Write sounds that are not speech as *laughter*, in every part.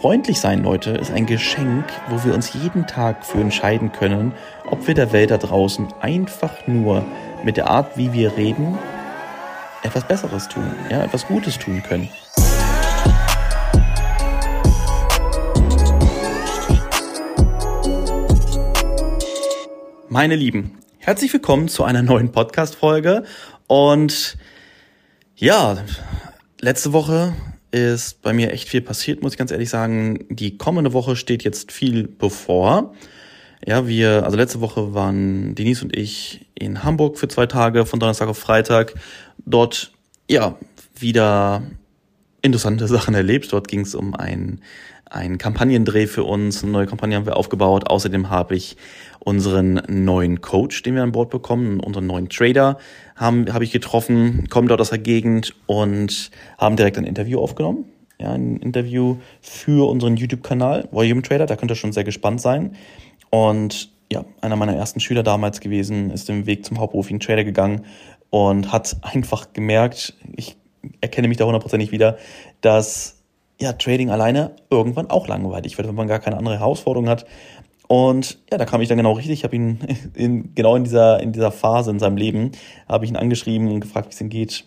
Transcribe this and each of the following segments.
Freundlich sein, Leute, ist ein Geschenk, wo wir uns jeden Tag für entscheiden können, ob wir der Welt da draußen einfach nur mit der Art, wie wir reden, etwas Besseres tun, ja, etwas Gutes tun können. Meine Lieben, herzlich willkommen zu einer neuen Podcast-Folge. Und ja, letzte Woche ist bei mir echt viel passiert, muss ich ganz ehrlich sagen. Die kommende Woche steht jetzt viel bevor. Ja, wir, also letzte Woche waren Denise und ich in Hamburg für zwei Tage, von Donnerstag auf Freitag. Dort, ja, wieder interessante *laughs* Sachen erlebt. Dort ging es um ein ein Kampagnendreh für uns, eine neue Kampagne haben wir aufgebaut. Außerdem habe ich unseren neuen Coach, den wir an Bord bekommen, unseren neuen Trader, haben, habe ich getroffen, kommen dort aus der Gegend und haben direkt ein Interview aufgenommen. Ja, ein Interview für unseren YouTube-Kanal, Volume Trader, da könnt ihr schon sehr gespannt sein. Und ja, einer meiner ersten Schüler damals gewesen, ist den Weg zum hauptberuflichen Trader gegangen und hat einfach gemerkt, ich erkenne mich da hundertprozentig wieder, dass ja, Trading alleine irgendwann auch langweilig wird, wenn man gar keine andere Herausforderung hat. Und ja, da kam ich dann genau richtig. Ich habe ihn *laughs* in, genau in dieser, in dieser Phase in seinem Leben, habe ich ihn angeschrieben und gefragt, wie es ihm geht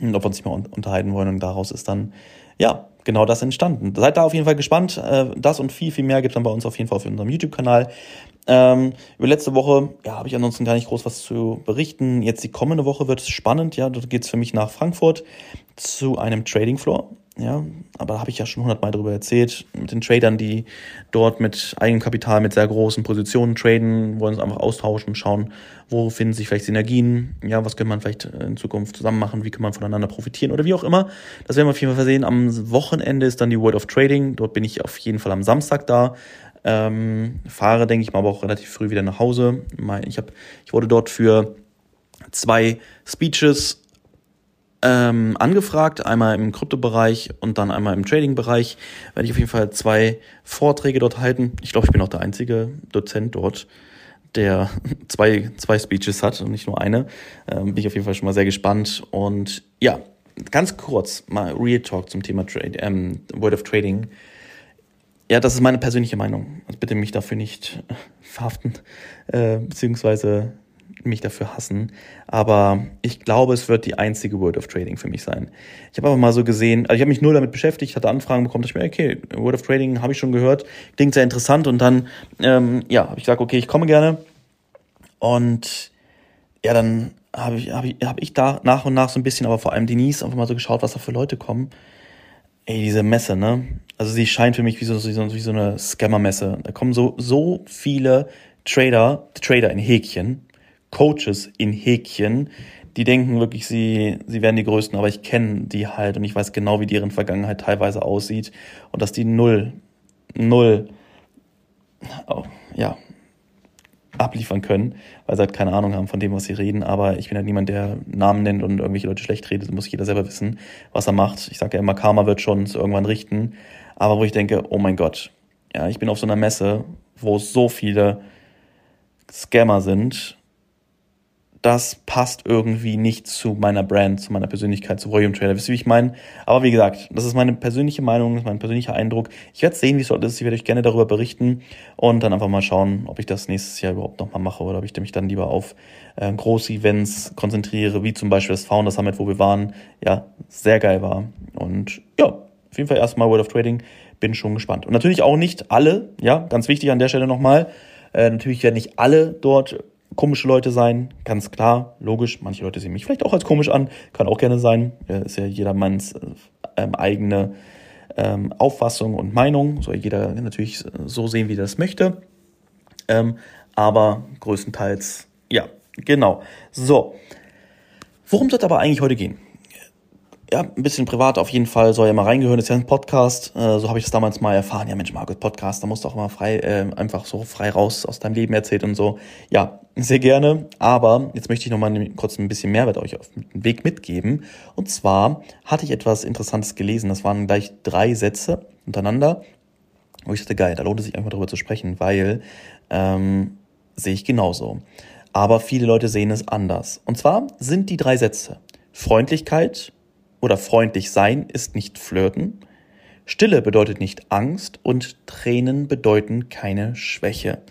und ob wir uns nicht mal unterhalten wollen. Und daraus ist dann, ja, genau das entstanden. Seid da auf jeden Fall gespannt. Äh, das und viel, viel mehr gibt es dann bei uns auf jeden Fall auf unserem YouTube-Kanal. Ähm, über letzte Woche, ja, habe ich ansonsten gar nicht groß was zu berichten. Jetzt die kommende Woche wird es spannend, ja, dort geht's für mich nach Frankfurt zu einem Trading Floor. Ja, aber da habe ich ja schon hundertmal darüber erzählt, mit den Tradern, die dort mit Eigenkapital, mit sehr großen Positionen traden, wollen uns einfach austauschen, schauen, wo finden sich vielleicht Synergien, ja, was könnte man vielleicht in Zukunft zusammen machen, wie kann man voneinander profitieren oder wie auch immer. Das werden wir auf jeden Fall sehen. Am Wochenende ist dann die World of Trading, dort bin ich auf jeden Fall am Samstag da. Ähm, fahre, denke ich mal, aber auch relativ früh wieder nach Hause. Ich, hab, ich wurde dort für zwei Speeches ähm, angefragt, einmal im Kryptobereich und dann einmal im Trading-Bereich. Werde ich auf jeden Fall zwei Vorträge dort halten. Ich glaube, ich bin auch der einzige Dozent dort, der *laughs* zwei, zwei Speeches hat und nicht nur eine. Ähm, bin ich auf jeden Fall schon mal sehr gespannt. Und ja, ganz kurz mal Real Talk zum Thema Trade, ähm, Word of Trading. Ja, das ist meine persönliche Meinung. Also bitte mich dafür nicht *laughs* verhaften, äh, beziehungsweise mich dafür hassen. Aber ich glaube, es wird die einzige World of Trading für mich sein. Ich habe aber mal so gesehen, also ich habe mich nur damit beschäftigt, hatte Anfragen bekommen, dass ich mir, okay, World of Trading habe ich schon gehört, klingt sehr interessant. Und dann, ähm, ja, habe ich gesagt, okay, ich komme gerne. Und ja, dann habe ich, hab ich, hab ich da nach und nach so ein bisschen, aber vor allem Denise, einfach mal so geschaut, was da für Leute kommen. Ey, diese Messe, ne? Also sie scheint für mich wie so, wie so, wie so eine Scammer-Messe. Da kommen so, so viele Trader, Trader in Häkchen, Coaches in Häkchen, die denken wirklich, sie, sie wären die Größten, aber ich kenne die halt und ich weiß genau, wie deren Vergangenheit teilweise aussieht und dass die null, null, oh, ja, abliefern können, weil sie halt keine Ahnung haben von dem, was sie reden. Aber ich bin halt niemand, der Namen nennt und irgendwelche Leute schlecht redet. Das muss jeder selber wissen, was er macht. Ich sage ja immer, Karma wird schon irgendwann richten. Aber wo ich denke, oh mein Gott, ja, ich bin auf so einer Messe, wo so viele Scammer sind das passt irgendwie nicht zu meiner Brand, zu meiner Persönlichkeit, zu Volume Trader. Wisst ihr, wie ich meine? Aber wie gesagt, das ist meine persönliche Meinung, das ist mein persönlicher Eindruck. Ich werde sehen, wie es dort ist. Ich werde euch gerne darüber berichten und dann einfach mal schauen, ob ich das nächstes Jahr überhaupt nochmal mache oder ob ich mich dann lieber auf äh, große Events konzentriere, wie zum Beispiel das Founder Summit, wo wir waren. Ja, sehr geil war. Und ja, auf jeden Fall erstmal World of Trading. Bin schon gespannt. Und natürlich auch nicht alle, ja, ganz wichtig an der Stelle nochmal. Äh, natürlich werden nicht alle dort komische Leute sein, ganz klar, logisch. Manche Leute sehen mich vielleicht auch als komisch an, kann auch gerne sein. Ist ja jedermanns äh, ähm, eigene ähm, Auffassung und Meinung. Soll jeder natürlich so sehen, wie er das möchte. Ähm, aber größtenteils, ja, genau. So. Worum soll es aber eigentlich heute gehen? Ja, ein bisschen privat auf jeden Fall soll ja mal reingehören, ist ja ein Podcast, äh, so habe ich das damals mal erfahren, ja Mensch, Margot, Podcast, da musst du auch mal frei, äh, einfach so frei raus aus deinem Leben erzählt und so. Ja, sehr gerne, aber jetzt möchte ich nochmal kurz ein bisschen Mehrwert euch auf den Weg mitgeben. Und zwar hatte ich etwas Interessantes gelesen, das waren gleich drei Sätze untereinander, wo ich dachte, geil, da lohnt es sich einfach darüber zu sprechen, weil ähm, sehe ich genauso. Aber viele Leute sehen es anders. Und zwar sind die drei Sätze Freundlichkeit, oder freundlich sein ist nicht flirten. Stille bedeutet nicht Angst und Tränen bedeuten keine Schwäche.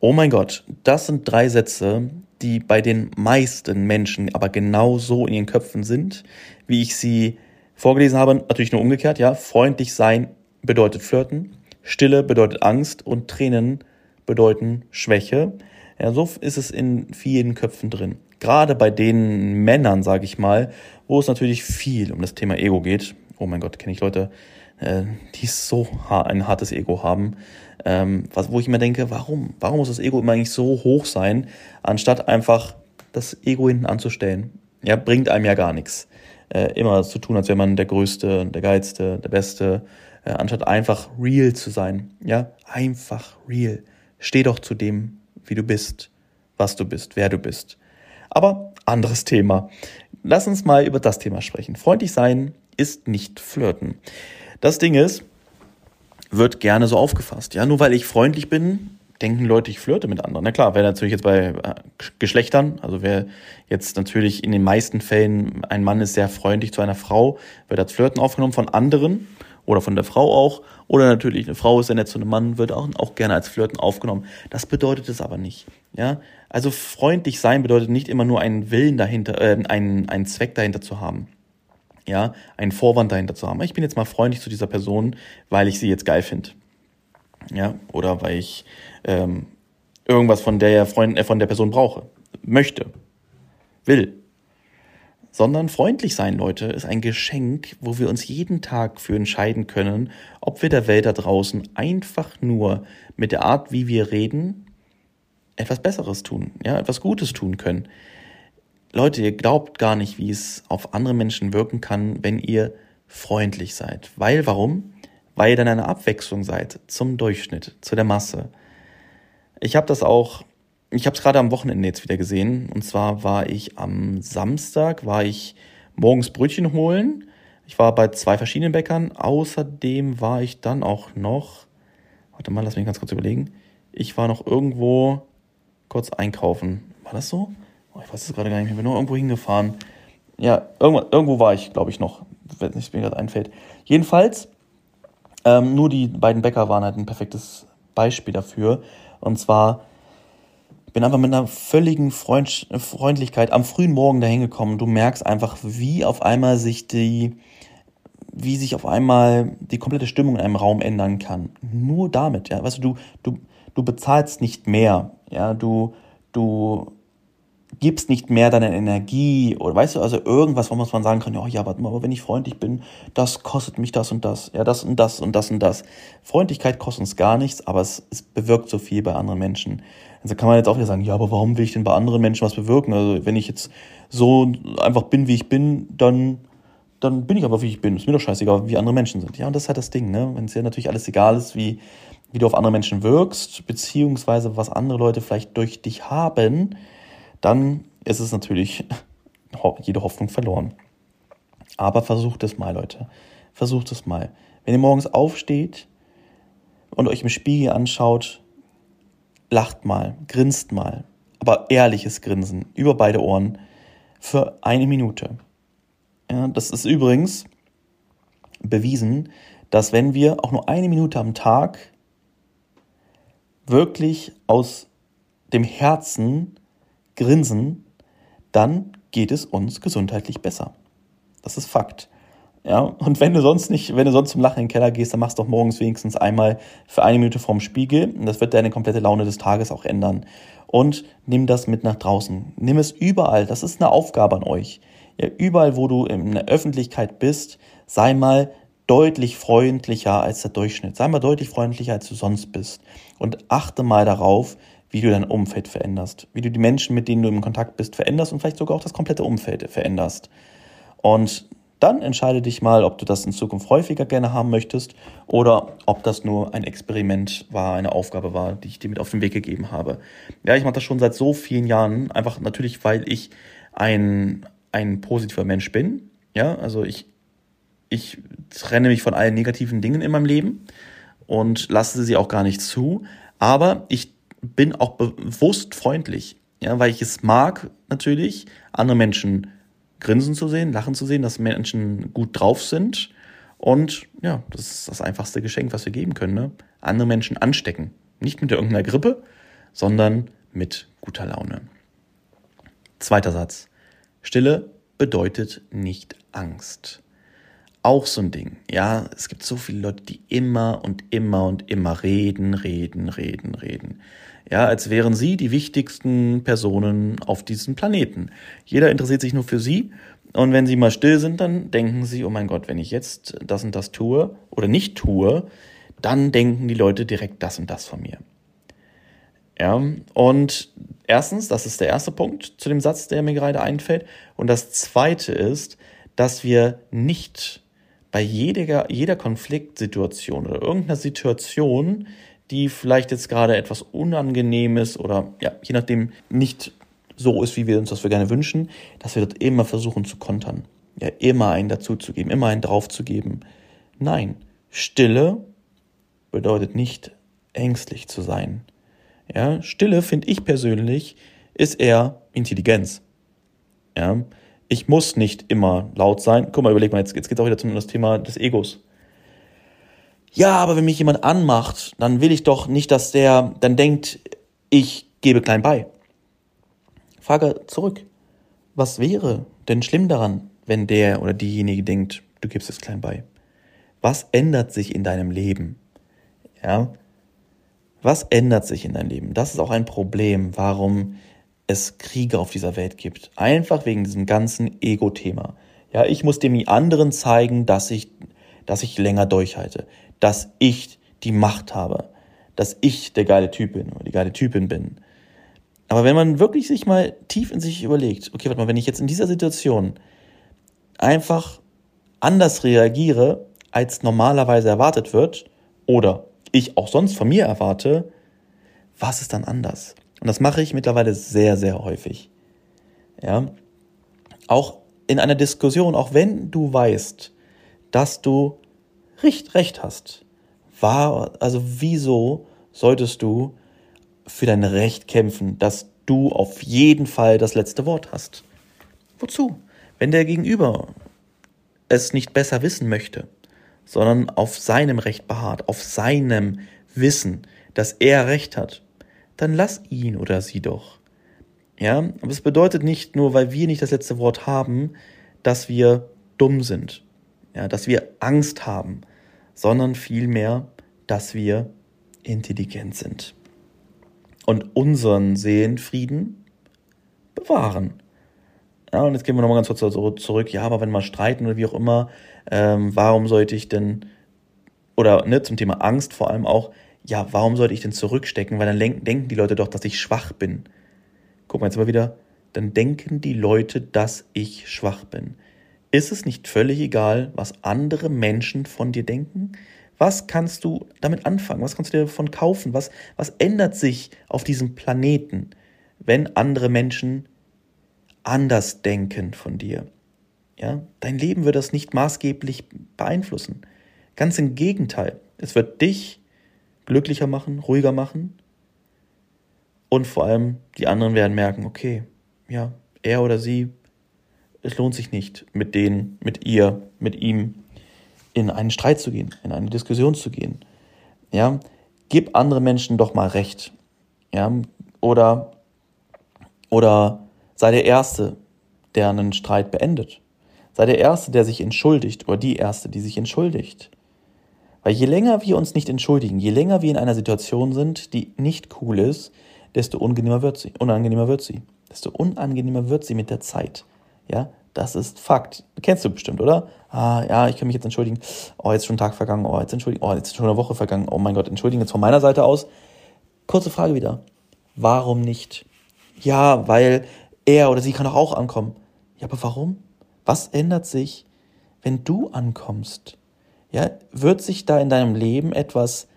Oh mein Gott, das sind drei Sätze, die bei den meisten Menschen aber genau so in ihren Köpfen sind, wie ich sie vorgelesen habe. Natürlich nur umgekehrt, ja. Freundlich sein bedeutet flirten, Stille bedeutet Angst und Tränen bedeuten Schwäche. Ja, so ist es in vielen Köpfen drin. Gerade bei den Männern, sage ich mal, wo es natürlich viel um das Thema Ego geht. Oh mein Gott, kenne ich Leute, äh, die so ein hartes Ego haben. Ähm, was, wo ich mir denke, warum? Warum muss das Ego immer eigentlich so hoch sein, anstatt einfach das Ego hinten anzustellen? Ja, bringt einem ja gar nichts. Äh, immer zu tun, als wäre man der Größte, der Geilste, der Beste, äh, anstatt einfach real zu sein. Ja, einfach real. Steh doch zu dem, wie du bist, was du bist, wer du bist. Aber anderes Thema. Lass uns mal über das Thema sprechen. Freundlich sein ist nicht flirten. Das Ding ist, wird gerne so aufgefasst. Ja, nur weil ich freundlich bin, denken Leute, ich flirte mit anderen. Na klar, wer natürlich jetzt bei äh, Geschlechtern, also wer jetzt natürlich in den meisten Fällen ein Mann ist sehr freundlich zu einer Frau, wird als Flirten aufgenommen von anderen oder von der Frau auch. Oder natürlich eine Frau ist sehr nett zu einem Mann, wird auch, auch gerne als Flirten aufgenommen. Das bedeutet es aber nicht. Ja, also freundlich sein bedeutet nicht immer nur einen Willen dahinter, äh, einen, einen Zweck dahinter zu haben ja, einen Vorwand dahinter zu haben. Ich bin jetzt mal freundlich zu dieser Person, weil ich sie jetzt geil finde. Ja, oder weil ich ähm, irgendwas von der, Freund, äh, von der Person brauche, möchte, will. Sondern freundlich sein, Leute, ist ein Geschenk, wo wir uns jeden Tag für entscheiden können, ob wir der Welt da draußen einfach nur mit der Art, wie wir reden, etwas Besseres tun, ja, etwas Gutes tun können. Leute, ihr glaubt gar nicht, wie es auf andere Menschen wirken kann, wenn ihr freundlich seid. Weil, warum? Weil ihr dann eine Abwechslung seid zum Durchschnitt, zu der Masse. Ich habe das auch, ich habe es gerade am Wochenende jetzt wieder gesehen. Und zwar war ich am Samstag, war ich morgens Brötchen holen. Ich war bei zwei verschiedenen Bäckern. Außerdem war ich dann auch noch, warte mal, lass mich ganz kurz überlegen. Ich war noch irgendwo kurz einkaufen. War das so? Oh, ich weiß es gerade gar nicht mehr, ich bin nur irgendwo hingefahren. Ja, irgendwo, irgendwo war ich, glaube ich, noch, wenn es mir gerade einfällt. Jedenfalls, ähm, nur die beiden Bäcker waren halt ein perfektes Beispiel dafür. Und zwar, bin einfach mit einer völligen Freund Freundlichkeit am frühen Morgen dahin gekommen. Du merkst einfach, wie auf einmal sich die, wie sich auf einmal die komplette Stimmung in einem Raum ändern kann. Nur damit, ja. Weißt du, du, du, du bezahlst nicht mehr, ja. Du, du gibst nicht mehr deine Energie oder weißt du, also irgendwas, wo man sagen kann, ja, ja, warte mal, aber wenn ich freundlich bin, das kostet mich das und das, ja, das und das und das und das. Freundlichkeit kostet uns gar nichts, aber es, es bewirkt so viel bei anderen Menschen. Also kann man jetzt auch wieder sagen, ja, aber warum will ich denn bei anderen Menschen was bewirken? Also wenn ich jetzt so einfach bin, wie ich bin, dann dann bin ich aber, wie ich bin. Ist mir doch scheißegal, wie andere Menschen sind. Ja, und das ist halt das Ding, ne? Wenn es dir natürlich alles egal ist, wie, wie du auf andere Menschen wirkst, beziehungsweise was andere Leute vielleicht durch dich haben, dann ist es natürlich *laughs* jede Hoffnung verloren. Aber versucht es mal, Leute. Versucht es mal. Wenn ihr morgens aufsteht und euch im Spiegel anschaut, lacht mal, grinst mal. Aber ehrliches Grinsen über beide Ohren für eine Minute. Ja, das ist übrigens bewiesen, dass wenn wir auch nur eine Minute am Tag wirklich aus dem Herzen grinsen, dann geht es uns gesundheitlich besser. Das ist Fakt. Ja, und wenn du sonst nicht, wenn du sonst zum Lachen in den Keller gehst, dann machst du doch morgens wenigstens einmal für eine Minute vorm Spiegel. Und das wird deine komplette Laune des Tages auch ändern. Und nimm das mit nach draußen. Nimm es überall. Das ist eine Aufgabe an euch. Ja, überall, wo du in der Öffentlichkeit bist, sei mal deutlich freundlicher als der Durchschnitt. Sei mal deutlich freundlicher, als du sonst bist. Und achte mal darauf, wie du dein Umfeld veränderst, wie du die Menschen, mit denen du im Kontakt bist, veränderst und vielleicht sogar auch das komplette Umfeld veränderst. Und dann entscheide dich mal, ob du das in Zukunft häufiger gerne haben möchtest oder ob das nur ein Experiment war, eine Aufgabe war, die ich dir mit auf den Weg gegeben habe. Ja, ich mache das schon seit so vielen Jahren, einfach natürlich, weil ich ein, ein positiver Mensch bin. Ja, also ich, ich trenne mich von allen negativen Dingen in meinem Leben und lasse sie auch gar nicht zu. Aber ich bin auch bewusst freundlich, ja, weil ich es mag natürlich, andere Menschen grinsen zu sehen, lachen zu sehen, dass Menschen gut drauf sind Und ja, das ist das einfachste Geschenk, was wir geben können. Ne? Andere Menschen anstecken. Nicht mit irgendeiner Grippe, sondern mit guter Laune. Zweiter Satz. Stille bedeutet nicht Angst. Auch so ein Ding. Ja, es gibt so viele Leute, die immer und immer und immer reden, reden, reden, reden. Ja, als wären sie die wichtigsten Personen auf diesem Planeten. Jeder interessiert sich nur für sie. Und wenn sie mal still sind, dann denken sie, oh mein Gott, wenn ich jetzt das und das tue oder nicht tue, dann denken die Leute direkt das und das von mir. Ja, und erstens, das ist der erste Punkt zu dem Satz, der mir gerade einfällt. Und das zweite ist, dass wir nicht bei jeder, jeder Konfliktsituation oder irgendeiner Situation, die vielleicht jetzt gerade etwas unangenehm ist oder ja, je nachdem nicht so ist, wie wir uns das wir gerne wünschen, dass wir dort immer versuchen zu kontern. Ja, immer einen dazuzugeben, immer einen draufzugeben. Nein, Stille bedeutet nicht ängstlich zu sein. Ja, Stille finde ich persönlich ist eher Intelligenz. Ja, ich muss nicht immer laut sein. Guck mal, überleg mal, jetzt, jetzt geht es auch wieder um das Thema des Egos. Ja, aber wenn mich jemand anmacht, dann will ich doch nicht, dass der dann denkt, ich gebe klein bei. Frage zurück. Was wäre denn schlimm daran, wenn der oder diejenige denkt, du gibst es klein bei? Was ändert sich in deinem Leben? Ja? Was ändert sich in deinem Leben? Das ist auch ein Problem, warum es Kriege auf dieser Welt gibt. Einfach wegen diesem ganzen Ego-Thema. Ja, ich muss dem anderen zeigen, dass ich, dass ich länger durchhalte, dass ich die Macht habe, dass ich der geile Typ bin oder die geile Typin bin. Aber wenn man wirklich sich mal tief in sich überlegt, okay, warte mal, wenn ich jetzt in dieser Situation einfach anders reagiere, als normalerweise erwartet wird, oder ich auch sonst von mir erwarte, was ist dann anders? Und das mache ich mittlerweile sehr, sehr häufig. Ja. Auch in einer Diskussion, auch wenn du weißt, dass du recht, recht hast, war, also wieso solltest du für dein Recht kämpfen, dass du auf jeden Fall das letzte Wort hast? Wozu? Wenn der Gegenüber es nicht besser wissen möchte, sondern auf seinem Recht beharrt, auf seinem Wissen, dass er Recht hat, dann lass ihn oder sie doch. Ja, aber es bedeutet nicht nur, weil wir nicht das letzte Wort haben, dass wir dumm sind, ja, dass wir Angst haben, sondern vielmehr, dass wir intelligent sind und unseren Seelenfrieden bewahren. Ja, und jetzt gehen wir nochmal ganz kurz zurück. Ja, aber wenn wir streiten oder wie auch immer, ähm, warum sollte ich denn, oder ne, zum Thema Angst vor allem auch, ja, warum sollte ich denn zurückstecken? Weil dann denken die Leute doch, dass ich schwach bin. Guck mal jetzt mal wieder, dann denken die Leute, dass ich schwach bin. Ist es nicht völlig egal, was andere Menschen von dir denken? Was kannst du damit anfangen? Was kannst du dir davon kaufen? Was, was ändert sich auf diesem Planeten, wenn andere Menschen anders denken von dir? Ja, dein Leben wird das nicht maßgeblich beeinflussen. Ganz im Gegenteil. Es wird dich glücklicher machen, ruhiger machen. Und vor allem die anderen werden merken, okay, ja, er oder sie, es lohnt sich nicht, mit denen, mit ihr, mit ihm in einen Streit zu gehen, in eine Diskussion zu gehen. Ja, gib andere Menschen doch mal recht. Ja, oder, oder sei der Erste, der einen Streit beendet. Sei der Erste, der sich entschuldigt, oder die Erste, die sich entschuldigt. Weil je länger wir uns nicht entschuldigen, je länger wir in einer Situation sind, die nicht cool ist, desto unangenehmer wird sie. Unangenehmer wird sie. Desto unangenehmer wird sie mit der Zeit. Ja, das ist Fakt. Kennst du bestimmt, oder? Ah, ja, ich kann mich jetzt entschuldigen. Oh, jetzt ist schon ein Tag vergangen. Oh, jetzt entschuldigen. Oh, jetzt ist schon eine Woche vergangen. Oh mein Gott, entschuldigen jetzt von meiner Seite aus. Kurze Frage wieder. Warum nicht? Ja, weil er oder sie kann doch auch ankommen. Ja, aber warum? Was ändert sich, wenn du ankommst? Ja, wird sich da in deinem Leben etwas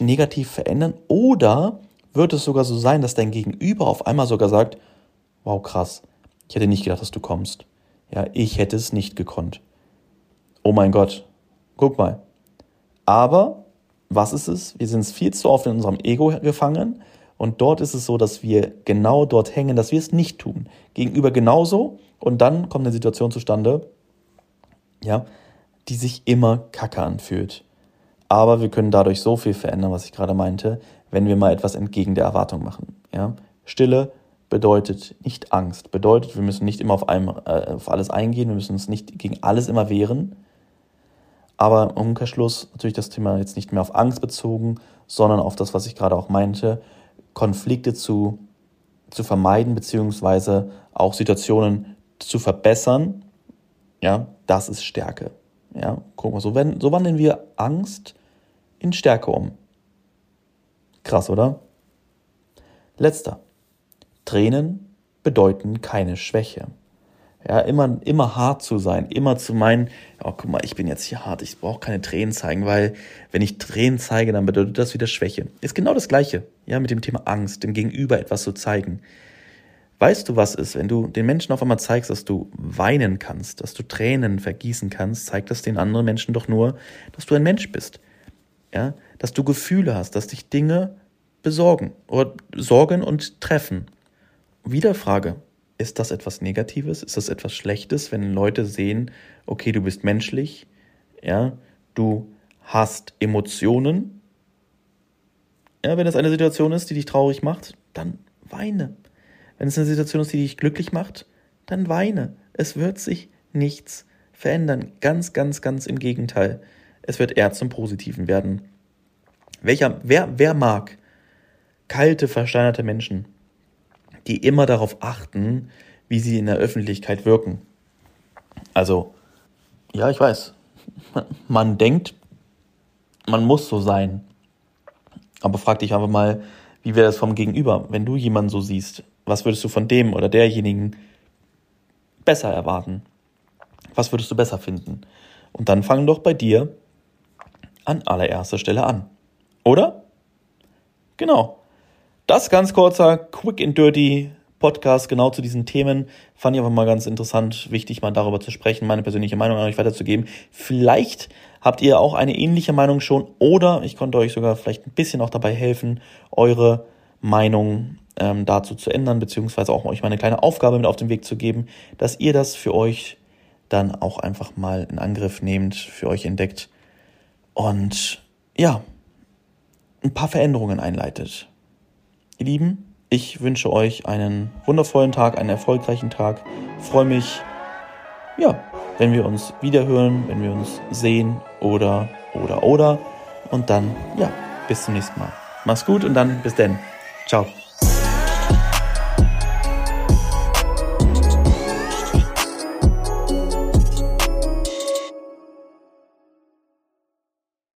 negativ verändern oder wird es sogar so sein, dass dein Gegenüber auf einmal sogar sagt, wow, krass, ich hätte nicht gedacht, dass du kommst. Ja, ich hätte es nicht gekonnt. Oh mein Gott, guck mal. Aber was ist es? Wir sind viel zu oft in unserem Ego gefangen und dort ist es so, dass wir genau dort hängen, dass wir es nicht tun. Gegenüber genauso und dann kommt eine Situation zustande, ja, die sich immer kacke anfühlt. Aber wir können dadurch so viel verändern, was ich gerade meinte, wenn wir mal etwas entgegen der Erwartung machen. Ja? Stille bedeutet nicht Angst, bedeutet, wir müssen nicht immer auf, einem, äh, auf alles eingehen, wir müssen uns nicht gegen alles immer wehren. Aber im Umkehrschluss natürlich das Thema jetzt nicht mehr auf Angst bezogen, sondern auf das, was ich gerade auch meinte, Konflikte zu, zu vermeiden, beziehungsweise auch Situationen zu verbessern. Ja, das ist Stärke. Ja, guck mal, so, wenn, so wandeln wir Angst in Stärke um. Krass, oder? Letzter. Tränen bedeuten keine Schwäche. Ja, immer, immer hart zu sein, immer zu meinen, oh, guck mal, ich bin jetzt hier hart, ich brauche keine Tränen zeigen, weil wenn ich Tränen zeige, dann bedeutet das wieder Schwäche. Ist genau das Gleiche, ja, mit dem Thema Angst, dem Gegenüber etwas zu zeigen. Weißt du, was ist, wenn du den Menschen auf einmal zeigst, dass du weinen kannst, dass du Tränen vergießen kannst, zeigt das den anderen Menschen doch nur, dass du ein Mensch bist. Ja, dass du Gefühle hast, dass dich Dinge besorgen oder sorgen und treffen. Wieder Frage, ist das etwas Negatives? Ist das etwas Schlechtes, wenn Leute sehen, okay, du bist menschlich, ja, du hast Emotionen? Ja, wenn es eine Situation ist, die dich traurig macht, dann weine. Wenn es eine Situation ist, die dich glücklich macht, dann weine. Es wird sich nichts verändern. Ganz, ganz, ganz im Gegenteil. Es wird eher zum Positiven werden. Welcher, wer, wer mag kalte, versteinerte Menschen, die immer darauf achten, wie sie in der Öffentlichkeit wirken? Also, ja, ich weiß. *laughs* Man denkt, man muss so sein. Aber frag dich einfach mal, wie wäre das vom Gegenüber, wenn du jemanden so siehst? Was würdest du von dem oder derjenigen besser erwarten? Was würdest du besser finden? Und dann fang doch bei dir an allererster Stelle an. Oder? Genau. Das ganz kurzer, quick and dirty Podcast genau zu diesen Themen. Fand ich einfach mal ganz interessant, wichtig mal darüber zu sprechen, meine persönliche Meinung an euch weiterzugeben. Vielleicht habt ihr auch eine ähnliche Meinung schon oder ich konnte euch sogar vielleicht ein bisschen auch dabei helfen, eure Meinung ähm, dazu zu ändern, beziehungsweise auch euch mal eine kleine Aufgabe mit auf den Weg zu geben, dass ihr das für euch dann auch einfach mal in Angriff nehmt, für euch entdeckt und ja, ein paar Veränderungen einleitet. Ihr Lieben, ich wünsche euch einen wundervollen Tag, einen erfolgreichen Tag. Freue mich, ja, wenn wir uns wiederhören, wenn wir uns sehen oder, oder, oder. Und dann, ja, bis zum nächsten Mal. Mach's gut und dann bis denn. Ciao.